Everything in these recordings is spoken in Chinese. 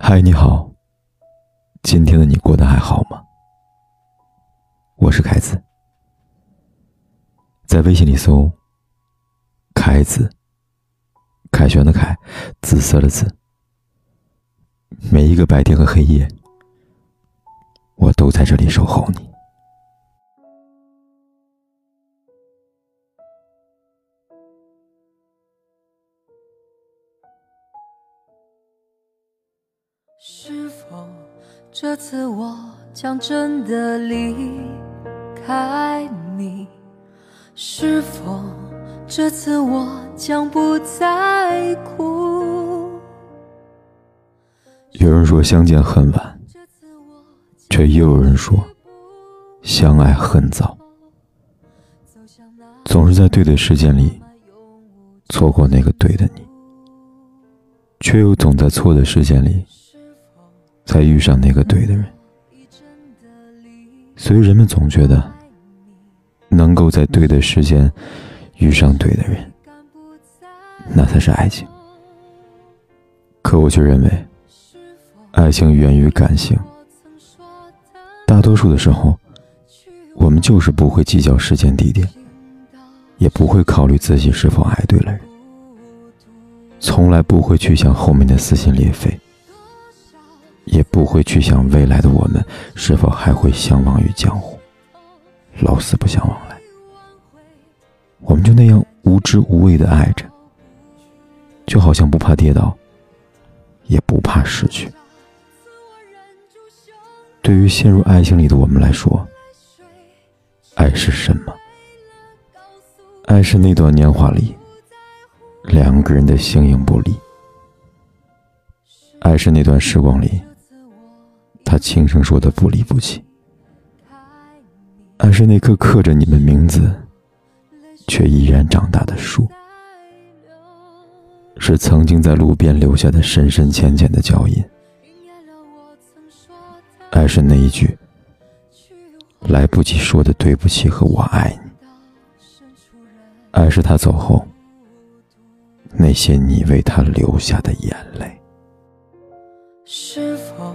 嗨，你好。今天的你过得还好吗？我是凯子，在微信里搜“凯子”，凯旋的凯，紫色的紫。每一个白天和黑夜，我都在这里守候你。是否这次我将真的离开你？是否这次我将不再哭？有人说相见恨晚，却又有人说相爱恨早。总是在对的时间里错过那个对的你，却又总在错的时间里。才遇上那个对的人，所以人们总觉得，能够在对的时间遇上对的人，那才是爱情。可我却认为，爱情源于感性。大多数的时候，我们就是不会计较时间地点，也不会考虑自己是否爱对了人，从来不会去想后面的撕心裂肺。也不会去想未来的我们是否还会相忘于江湖，老死不相往来。我们就那样无知无畏的爱着，就好像不怕跌倒，也不怕失去。对于陷入爱情里的我们来说，爱是什么？爱是那段年华里两个人的形影不离，爱是那段时光里。他轻声说的不离不弃，爱是那棵刻着你们名字却依然长大的树，是曾经在路边留下的深深浅浅的脚印。爱是那一句来不及说的对不起和我爱你。爱是他走后那些你为他留下的眼泪。是否？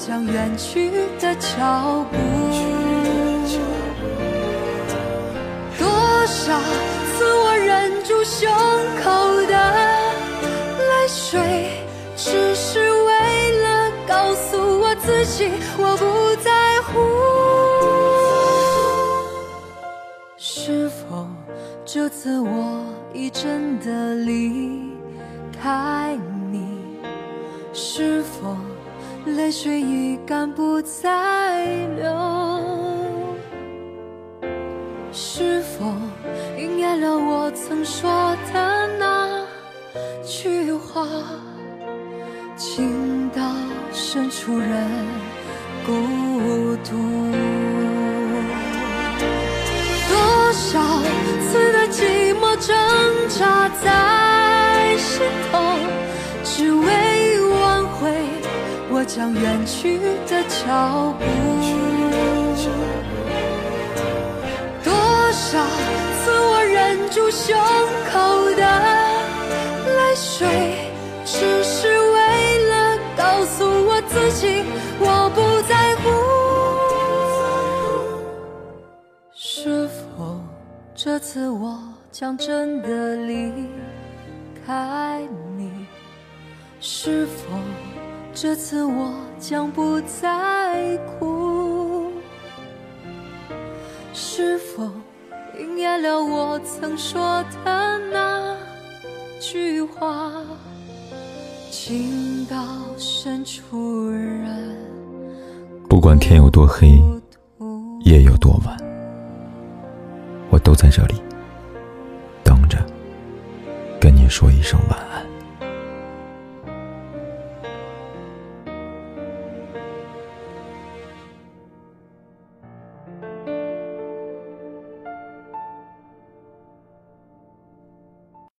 将远去的脚步。多少次我忍住胸口的泪水，只是为了告诉我自己，我不在乎。是否这次我已真的离开你，是否泪水已干不再流？是否应验了我曾说的那句话？情到深处人孤独，多少次的寂寞？挣扎在心头，只为我将远去的脚步。多少次我忍住胸口的泪水，只是为了告诉我自己，我不在乎。是否这次我？将真的离开你，是否这次我将不再哭？是否应验了我曾说的那句话？情到深处人，不管天有多黑，夜有多晚。我都在这里等着，跟你说一声晚安。